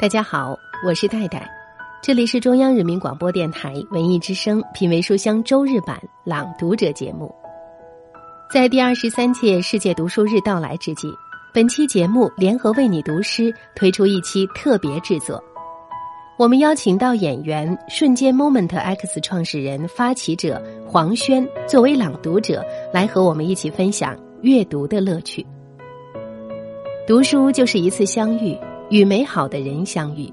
大家好，我是戴戴，这里是中央人民广播电台文艺之声品味书香周日版朗读者节目。在第二十三届世界读书日到来之际，本期节目联合为你读诗推出一期特别制作。我们邀请到演员瞬间 Moment X 创始人、发起者黄轩作为朗读者，来和我们一起分享阅读的乐趣。读书就是一次相遇。与美好的人相遇，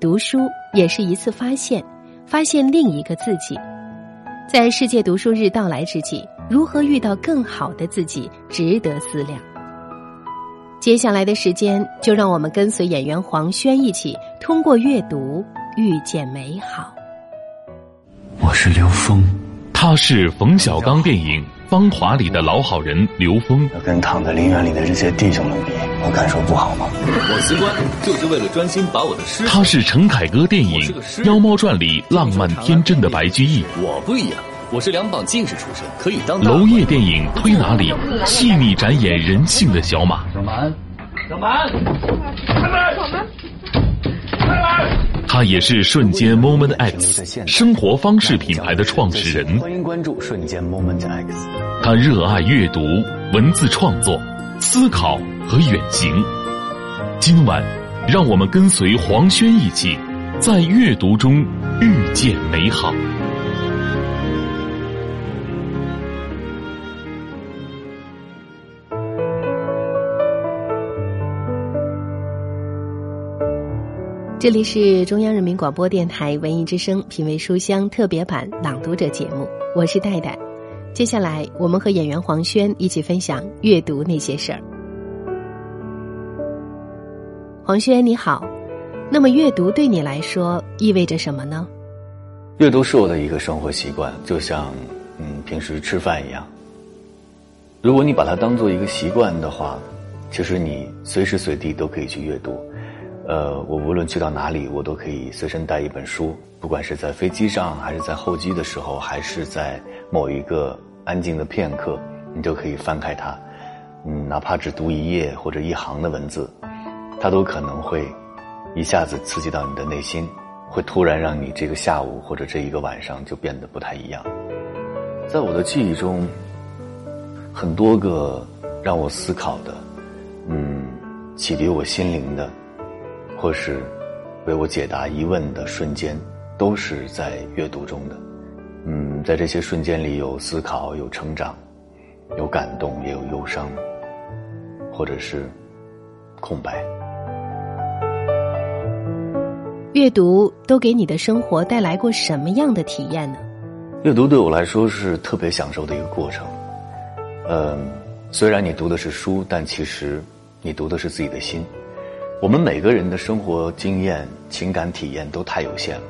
读书也是一次发现，发现另一个自己。在世界读书日到来之际，如何遇到更好的自己，值得思量。接下来的时间，就让我们跟随演员黄轩一起，通过阅读遇见美好。我是刘峰，他是冯小刚电影《芳华》里的老好人刘峰。要跟躺在陵园里的这些弟兄们比。我感受不好吗？我辞官就是为了专心把我的诗。他是陈凯歌电影《妖猫传》里浪漫天真的白居易。我不一样，我是两榜进士出身，可以当。娄烨电影《推拿》里细腻展演人性的小马。小满，小满，开门，小满，开门。他也是瞬间 Moment X 生活方式品牌的创始人。欢迎关注瞬间 Moment X。他热爱阅读、文字创作、思考。和远行。今晚，让我们跟随黄轩一起，在阅读中遇见美好。这里是中央人民广播电台文艺之声品味书香特别版朗读者节目，我是戴戴。接下来，我们和演员黄轩一起分享阅读那些事儿。黄轩你好，那么阅读对你来说意味着什么呢？阅读是我的一个生活习惯，就像嗯平时吃饭一样。如果你把它当做一个习惯的话，其实你随时随地都可以去阅读。呃，我无论去到哪里，我都可以随身带一本书，不管是在飞机上，还是在候机的时候，还是在某一个安静的片刻，你就可以翻开它，嗯，哪怕只读一页或者一行的文字。它都可能会一下子刺激到你的内心，会突然让你这个下午或者这一个晚上就变得不太一样。在我的记忆中，很多个让我思考的，嗯，启迪我心灵的，或是为我解答疑问的瞬间，都是在阅读中的。嗯，在这些瞬间里有思考，有成长，有感动，也有忧伤，或者是空白。阅读都给你的生活带来过什么样的体验呢？阅读对我来说是特别享受的一个过程。嗯，虽然你读的是书，但其实你读的是自己的心。我们每个人的生活经验、情感体验都太有限了。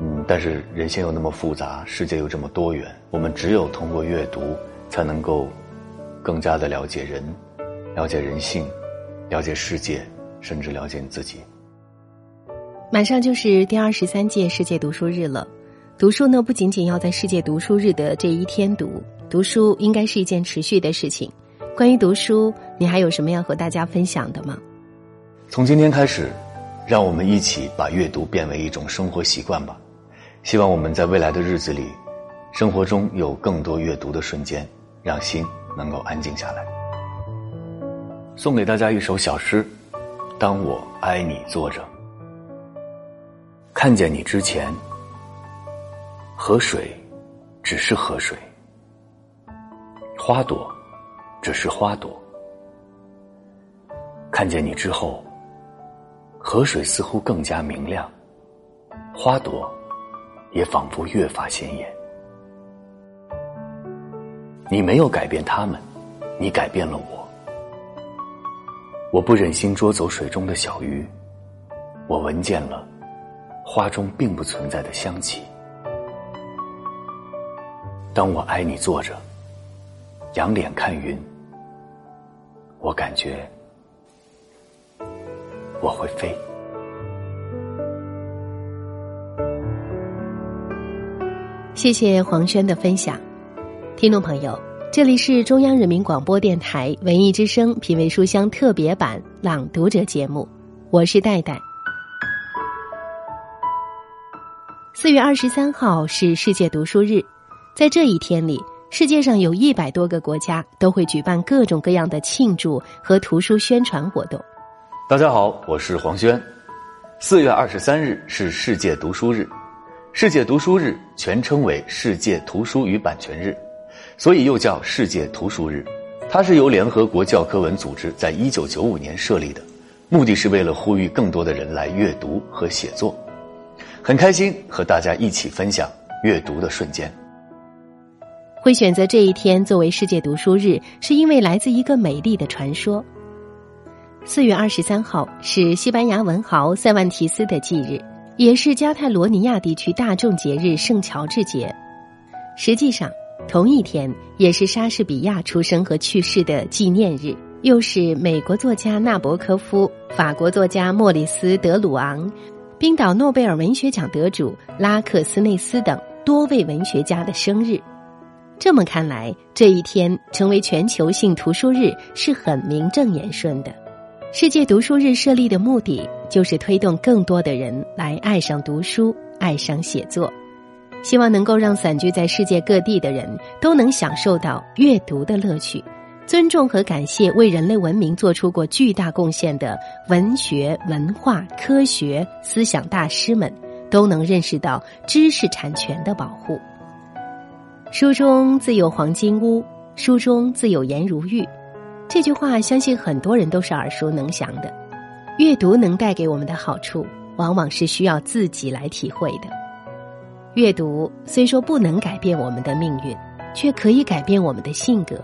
嗯，但是人心又那么复杂，世界又这么多元，我们只有通过阅读，才能够更加的了解人，了解人性，了解世界，甚至了解你自己。马上就是第二十三届世界读书日了，读书呢不仅仅要在世界读书日的这一天读，读书应该是一件持续的事情。关于读书，你还有什么要和大家分享的吗？从今天开始，让我们一起把阅读变为一种生活习惯吧。希望我们在未来的日子里，生活中有更多阅读的瞬间，让心能够安静下来。送给大家一首小诗：当我挨你坐着。看见你之前，河水只是河水，花朵只是花朵。看见你之后，河水似乎更加明亮，花朵也仿佛越发鲜艳。你没有改变他们，你改变了我。我不忍心捉走水中的小鱼，我闻见了。花中并不存在的香气。当我挨你坐着，仰脸看云，我感觉我会飞。谢谢黄轩的分享，听众朋友，这里是中央人民广播电台文艺之声品味书香特别版朗读者节目，我是戴戴。四月二十三号是世界读书日，在这一天里，世界上有一百多个国家都会举办各种各样的庆祝和图书宣传活动。大家好，我是黄轩。四月二十三日是世界读书日，世界读书日全称为世界图书与版权日，所以又叫世界图书日。它是由联合国教科文组织在一九九五年设立的，目的是为了呼吁更多的人来阅读和写作。很开心和大家一起分享阅读的瞬间。会选择这一天作为世界读书日，是因为来自一个美丽的传说。四月二十三号是西班牙文豪塞万提斯的忌日，也是加泰罗尼亚地区大众节日圣乔治节。实际上，同一天也是莎士比亚出生和去世的纪念日，又是美国作家纳博科夫、法国作家莫里斯·德鲁昂。冰岛诺贝尔文学奖得主拉克斯内斯等多位文学家的生日，这么看来，这一天成为全球性图书日是很名正言顺的。世界读书日设立的目的就是推动更多的人来爱上读书、爱上写作，希望能够让散居在世界各地的人都能享受到阅读的乐趣。尊重和感谢为人类文明做出过巨大贡献的文学、文化、科学、思想大师们，都能认识到知识产权的保护。书中自有黄金屋，书中自有颜如玉。这句话，相信很多人都是耳熟能详的。阅读能带给我们的好处，往往是需要自己来体会的。阅读虽说不能改变我们的命运，却可以改变我们的性格。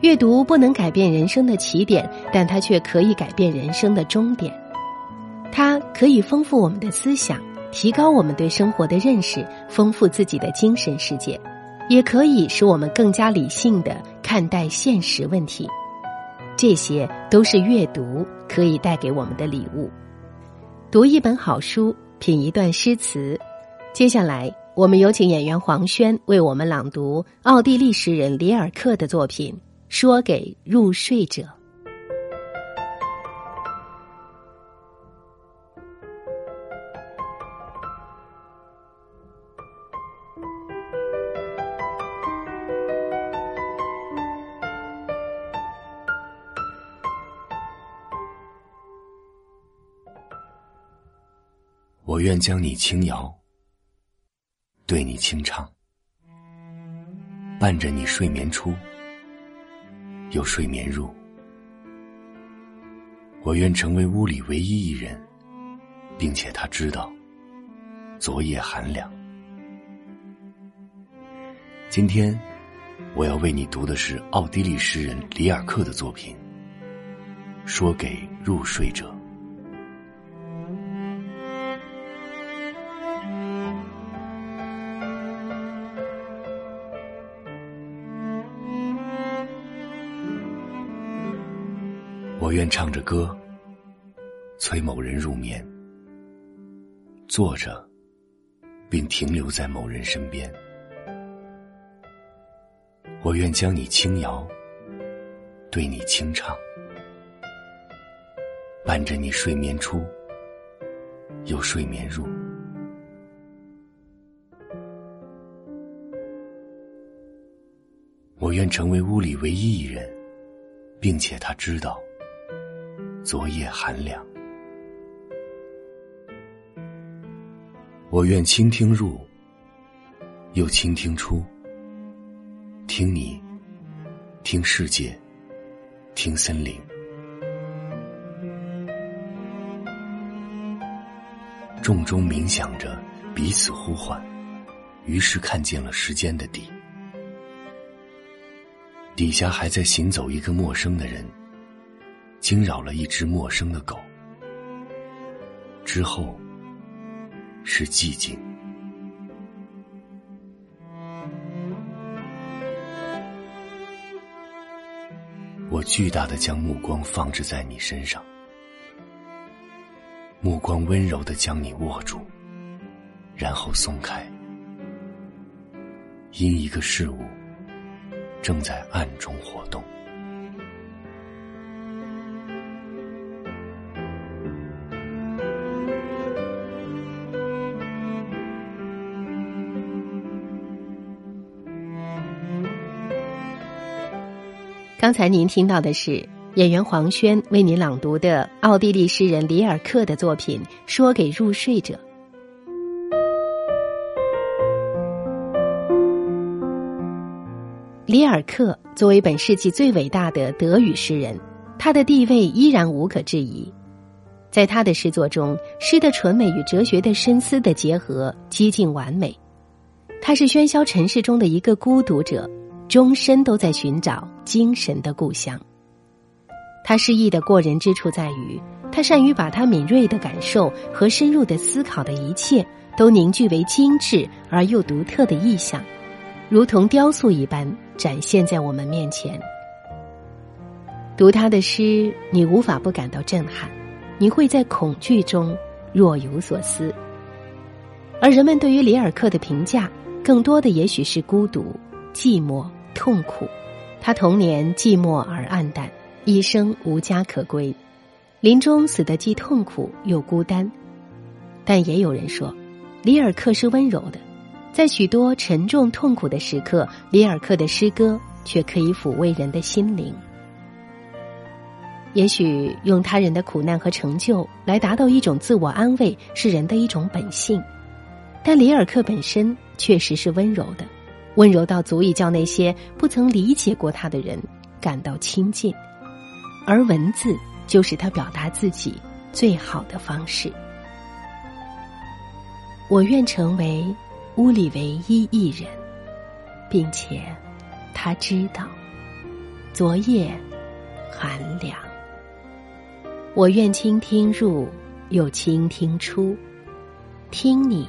阅读不能改变人生的起点，但它却可以改变人生的终点。它可以丰富我们的思想，提高我们对生活的认识，丰富自己的精神世界，也可以使我们更加理性的看待现实问题。这些都是阅读可以带给我们的礼物。读一本好书，品一段诗词。接下来，我们有请演员黄轩为我们朗读奥地利诗人里尔克的作品。说给入睡者。我愿将你轻摇，对你轻唱，伴着你睡眠出。有睡眠入，我愿成为屋里唯一一人，并且他知道昨夜寒凉。今天我要为你读的是奥地利诗人里尔克的作品，《说给入睡者》。愿唱着歌，催某人入眠，坐着，并停留在某人身边。我愿将你轻摇，对你轻唱，伴着你睡眠出，又睡眠入。我愿成为屋里唯一一人，并且他知道。昨夜寒凉，我愿倾听入，又倾听出，听你，听世界，听森林。重中冥想着，彼此呼唤，于是看见了时间的底，底下还在行走一个陌生的人。惊扰了一只陌生的狗，之后是寂静。我巨大的将目光放置在你身上，目光温柔的将你握住，然后松开，因一个事物正在暗中活动。刚才您听到的是演员黄轩为您朗读的奥地利诗人里尔克的作品《说给入睡者》。里尔克作为本世纪最伟大的德语诗人，他的地位依然无可置疑。在他的诗作中，诗的纯美与哲学的深思的结合接近完美。他是喧嚣尘世中的一个孤独者，终身都在寻找精神的故乡。他诗意的过人之处在于，他善于把他敏锐的感受和深入的思考的一切，都凝聚为精致而又独特的意象，如同雕塑一般。展现在我们面前。读他的诗，你无法不感到震撼，你会在恐惧中若有所思。而人们对于里尔克的评价，更多的也许是孤独、寂寞、痛苦。他童年寂寞而暗淡，一生无家可归，临终死得既痛苦又孤单。但也有人说，里尔克是温柔的。在许多沉重痛苦的时刻，里尔克的诗歌却可以抚慰人的心灵。也许用他人的苦难和成就来达到一种自我安慰，是人的一种本性。但里尔克本身确实是温柔的，温柔到足以叫那些不曾理解过他的人感到亲近。而文字就是他表达自己最好的方式。我愿成为。屋里唯一一人，并且他知道昨夜寒凉。我愿倾听入，又倾听出，听你，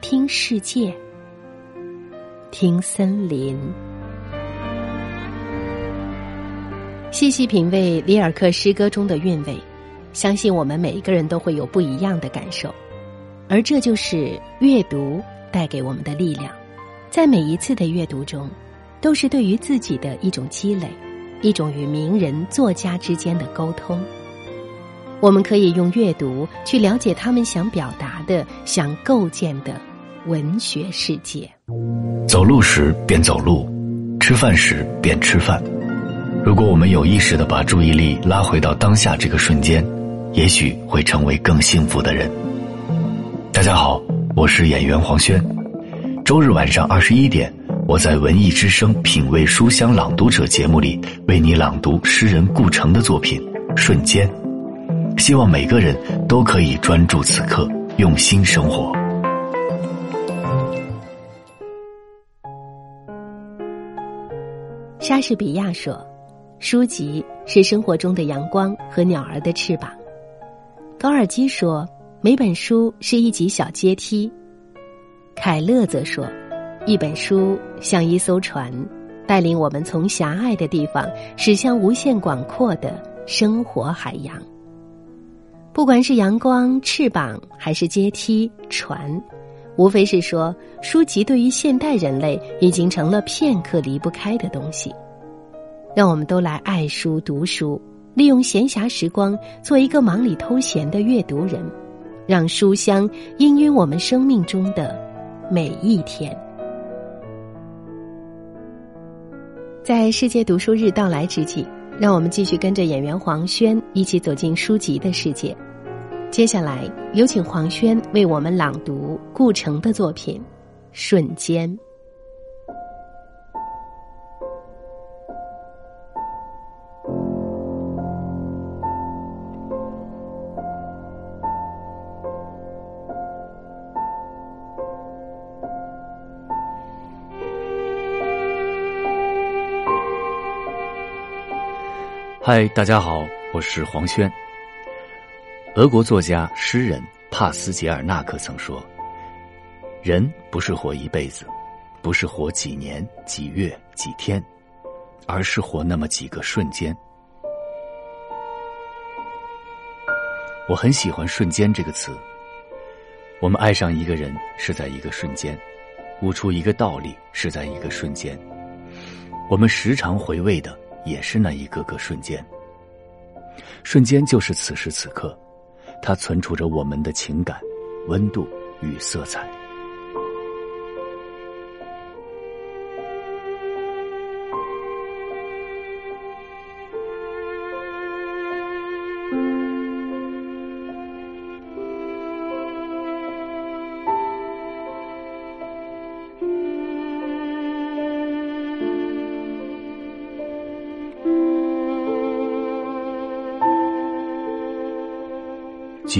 听世界，听森林。细细品味里尔克诗歌中的韵味，相信我们每一个人都会有不一样的感受，而这就是阅读。带给我们的力量，在每一次的阅读中，都是对于自己的一种积累，一种与名人、作家之间的沟通。我们可以用阅读去了解他们想表达的、想构建的文学世界。走路时便走路，吃饭时便吃饭。如果我们有意识的把注意力拉回到当下这个瞬间，也许会成为更幸福的人。大家好。我是演员黄轩，周日晚上二十一点，我在文艺之声品味书香朗读者节目里为你朗读诗人顾城的作品《瞬间》，希望每个人都可以专注此刻，用心生活。莎士比亚说：“书籍是生活中的阳光和鸟儿的翅膀。”高尔基说。每本书是一级小阶梯。凯勒则说：“一本书像一艘船，带领我们从狭隘的地方驶向无限广阔的生活海洋。不管是阳光、翅膀，还是阶梯、船，无非是说，书籍对于现代人类已经成了片刻离不开的东西。让我们都来爱书、读书，利用闲暇时光，做一个忙里偷闲的阅读人。”让书香氤氲我们生命中的每一天。在世界读书日到来之际，让我们继续跟着演员黄轩一起走进书籍的世界。接下来，有请黄轩为我们朗读顾城的作品《瞬间》。嗨，大家好，我是黄轩。俄国作家、诗人帕斯捷尔纳克曾说：“人不是活一辈子，不是活几年、几月、几天，而是活那么几个瞬间。”我很喜欢“瞬间”这个词。我们爱上一个人是在一个瞬间，悟出一个道理是在一个瞬间。我们时常回味的。也是那一个个瞬间，瞬间就是此时此刻，它存储着我们的情感、温度与色彩。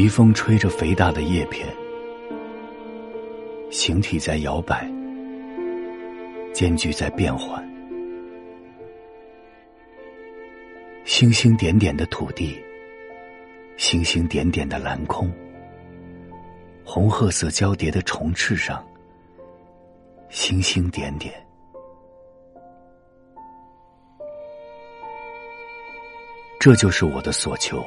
疾风吹着肥大的叶片，形体在摇摆，间距在变换。星星点点的土地，星星点点的蓝空，红褐色交叠的虫翅上，星星点点。这就是我的所求。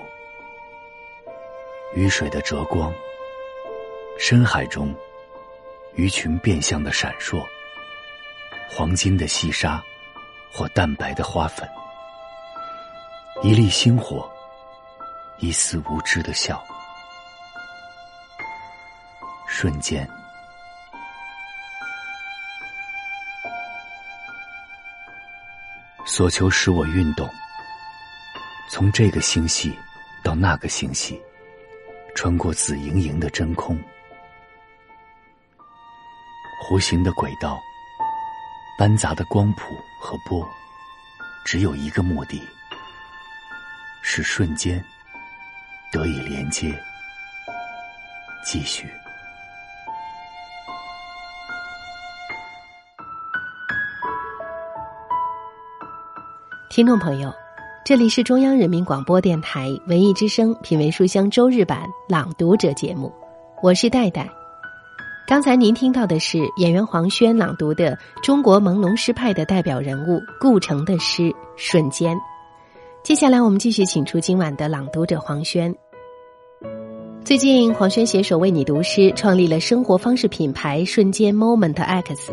雨水的折光，深海中鱼群变相的闪烁，黄金的细沙或淡白的花粉，一粒星火，一丝无知的笑，瞬间，所求使我运动，从这个星系到那个星系。穿过紫莹莹的真空，弧形的轨道，斑杂的光谱和波，只有一个目的，是瞬间得以连接，继续。听众朋友。这里是中央人民广播电台文艺之声品味书香周日版朗读者节目，我是戴戴。刚才您听到的是演员黄轩朗读的中国朦胧诗派的代表人物顾城的诗《瞬间》。接下来我们继续请出今晚的朗读者黄轩。最近，黄轩携手为你读诗，创立了生活方式品牌“瞬间 Moment X”。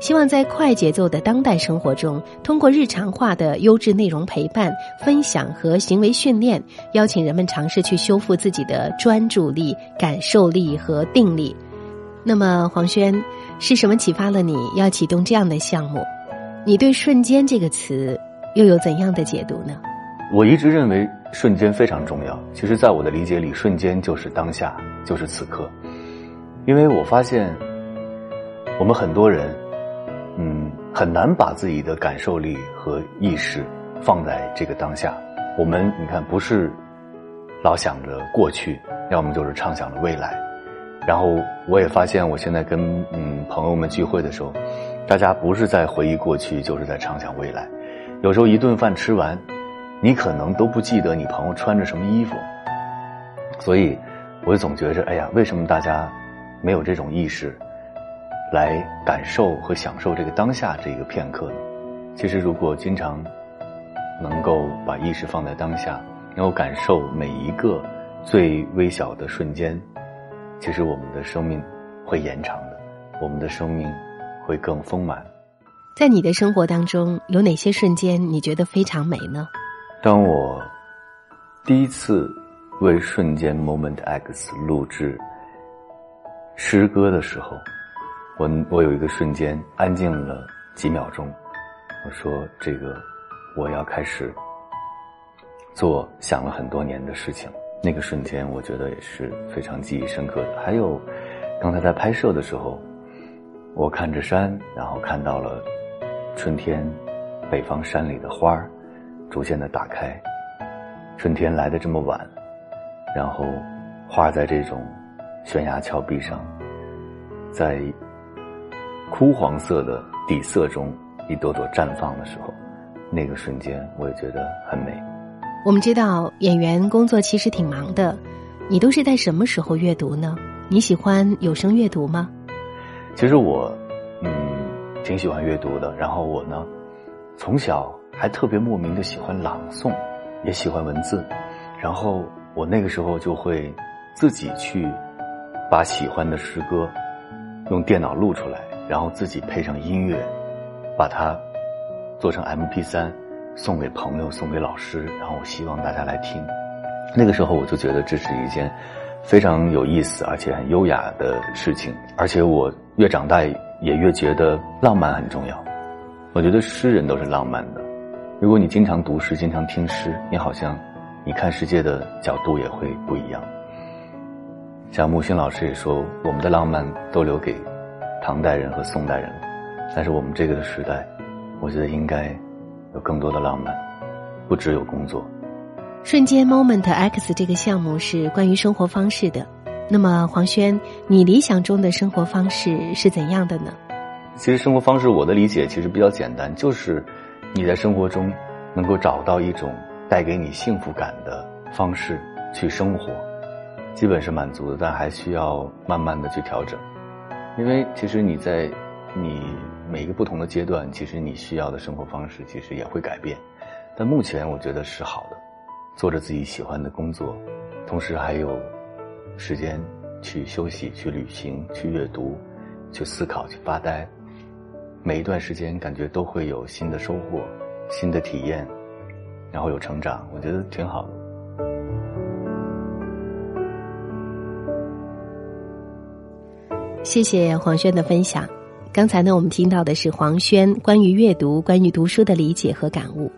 希望在快节奏的当代生活中，通过日常化的优质内容陪伴、分享和行为训练，邀请人们尝试去修复自己的专注力、感受力和定力。那么，黄轩，是什么启发了你要启动这样的项目？你对“瞬间”这个词又有怎样的解读呢？我一直认为瞬间非常重要。其实，在我的理解里，瞬间就是当下，就是此刻。因为我发现，我们很多人。嗯，很难把自己的感受力和意识放在这个当下。我们你看，不是老想着过去，要么就是畅想着未来。然后我也发现，我现在跟嗯朋友们聚会的时候，大家不是在回忆过去，就是在畅想未来。有时候一顿饭吃完，你可能都不记得你朋友穿着什么衣服。所以，我总觉着，哎呀，为什么大家没有这种意识？来感受和享受这个当下这个片刻呢？其实，如果经常能够把意识放在当下，能够感受每一个最微小的瞬间，其实我们的生命会延长的，我们的生命会更丰满。在你的生活当中，有哪些瞬间你觉得非常美呢？当我第一次为《瞬间 Moment X》录制诗歌的时候。我我有一个瞬间安静了几秒钟，我说：“这个我要开始做想了很多年的事情。”那个瞬间，我觉得也是非常记忆深刻的。还有刚才在拍摄的时候，我看着山，然后看到了春天，北方山里的花儿逐渐的打开。春天来的这么晚，然后花在这种悬崖峭壁上，在。枯黄色的底色中，一朵朵绽放的时候，那个瞬间我也觉得很美。我们知道演员工作其实挺忙的，你都是在什么时候阅读呢？你喜欢有声阅读吗？其实我，嗯，挺喜欢阅读的。然后我呢，从小还特别莫名的喜欢朗诵，也喜欢文字。然后我那个时候就会自己去把喜欢的诗歌用电脑录出来。然后自己配上音乐，把它做成 M P 三，送给朋友，送给老师，然后我希望大家来听。那个时候我就觉得这是一件非常有意思而且很优雅的事情。而且我越长大也越觉得浪漫很重要。我觉得诗人都是浪漫的。如果你经常读诗，经常听诗，你好像你看世界的角度也会不一样。像木心老师也说，我们的浪漫都留给。唐代人和宋代人，但是我们这个的时代，我觉得应该有更多的浪漫，不只有工作，瞬间 Moment X 这个项目是关于生活方式的。那么黄轩，你理想中的生活方式是怎样的呢？其实生活方式，我的理解其实比较简单，就是你在生活中能够找到一种带给你幸福感的方式去生活，基本是满足的，但还需要慢慢的去调整。因为其实你在你每一个不同的阶段，其实你需要的生活方式其实也会改变。但目前我觉得是好的，做着自己喜欢的工作，同时还有时间去休息、去旅行、去阅读、去思考、去发呆。每一段时间感觉都会有新的收获、新的体验，然后有成长，我觉得挺好的。谢谢黄轩的分享。刚才呢，我们听到的是黄轩关于阅读、关于读书的理解和感悟。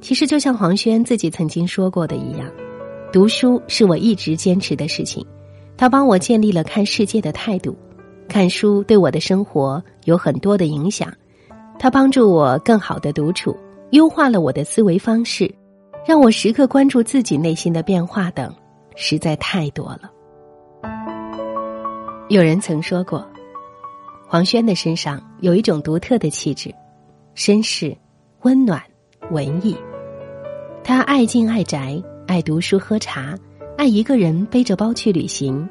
其实，就像黄轩自己曾经说过的一样，读书是我一直坚持的事情，它帮我建立了看世界的态度。看书对我的生活有很多的影响，它帮助我更好的独处，优化了我的思维方式，让我时刻关注自己内心的变化等，实在太多了。有人曾说过，黄轩的身上有一种独特的气质，绅士、温暖、文艺。他爱静爱宅，爱读书喝茶，爱一个人背着包去旅行。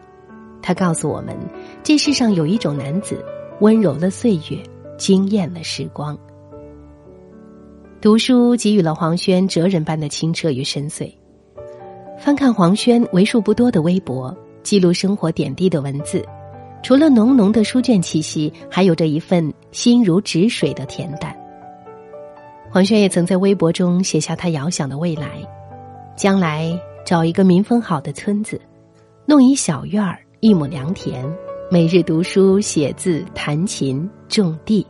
他告诉我们。这世上有一种男子，温柔了岁月，惊艳了时光。读书给予了黄轩哲人般的清澈与深邃。翻看黄轩为数不多的微博，记录生活点滴的文字，除了浓浓的书卷气息，还有着一份心如止水的恬淡。黄轩也曾在微博中写下他遥想的未来：将来找一个民风好的村子，弄一小院儿，一亩良田。每日读书、写字、弹琴、种地，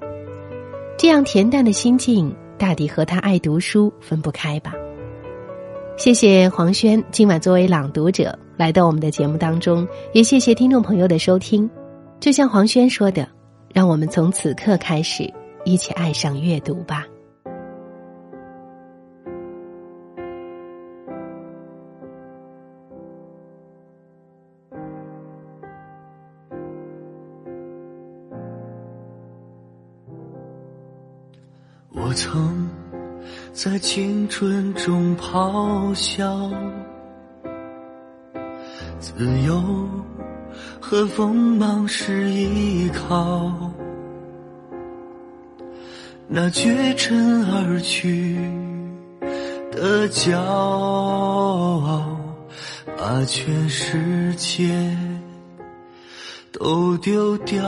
这样恬淡的心境，大抵和他爱读书分不开吧。谢谢黄轩今晚作为朗读者来到我们的节目当中，也谢谢听众朋友的收听。就像黄轩说的，让我们从此刻开始，一起爱上阅读吧。我曾在青春中咆哮，自由和锋芒是依靠。那绝尘而去的骄傲，把全世界都丢掉。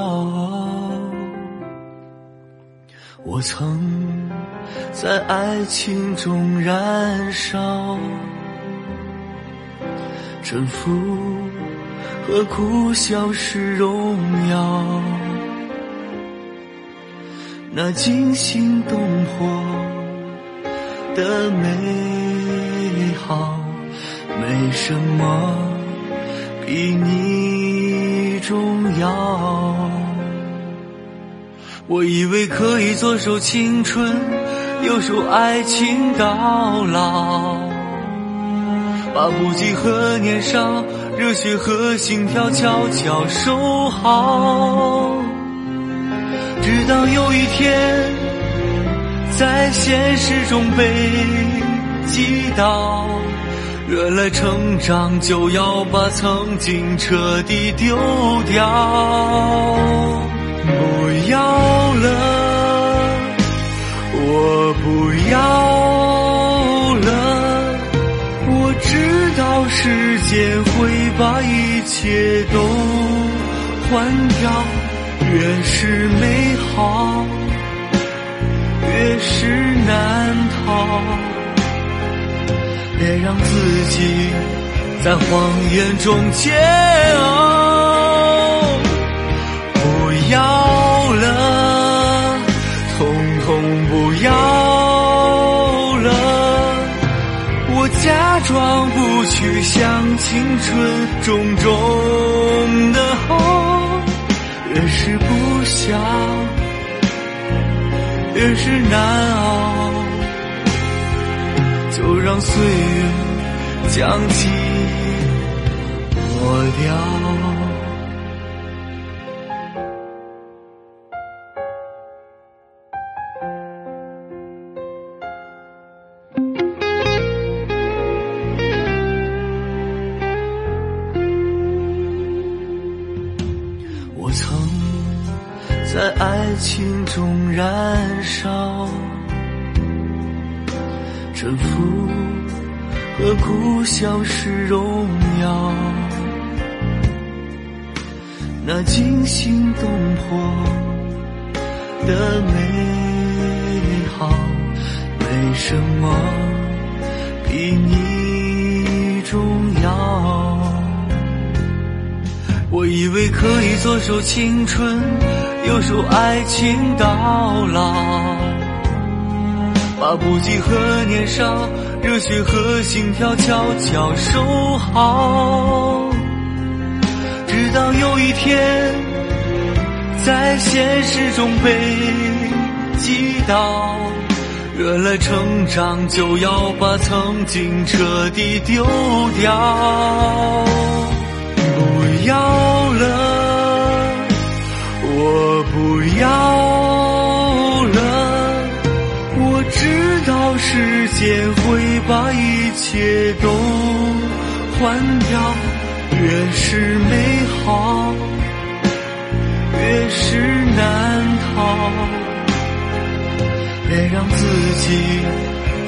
我曾。在爱情中燃烧，沉浮和苦笑是荣耀。那惊心动魄的美好，没什么比你重要。我以为可以左手青春。右手爱情到老，把不羁和年少、热血和心跳悄悄收好，直到有一天，在现实中被击倒，原来成长就要把曾经彻底丢掉，不要了。我不要了，我知道时间会把一切都换掉。越是美好，越是难逃。别让自己在谎言中煎熬。不要不去想青春种种的好，越是不想，越是难熬，就让岁月将记忆抹掉。燃烧，征服和故乡是荣耀，那惊心动魄的美好，没什么比你重要。我以为可以左手青春，右手爱情到老，把不羁和年少、热血和心跳悄悄收好，直到有一天，在现实中被击倒，原来成长就要把曾经彻底丢掉。不要了，不要了。我知道时间会把一切都换掉，越是美好，越是难逃。别让自己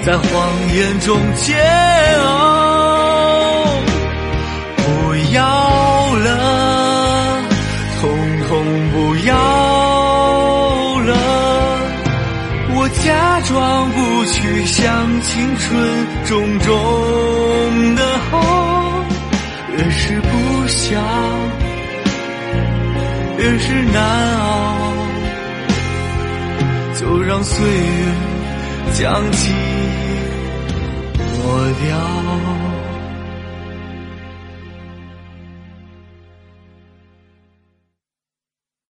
在谎言中煎熬，不要。青春种种的好，越是不想，越是难熬。就让岁月将记忆抹掉。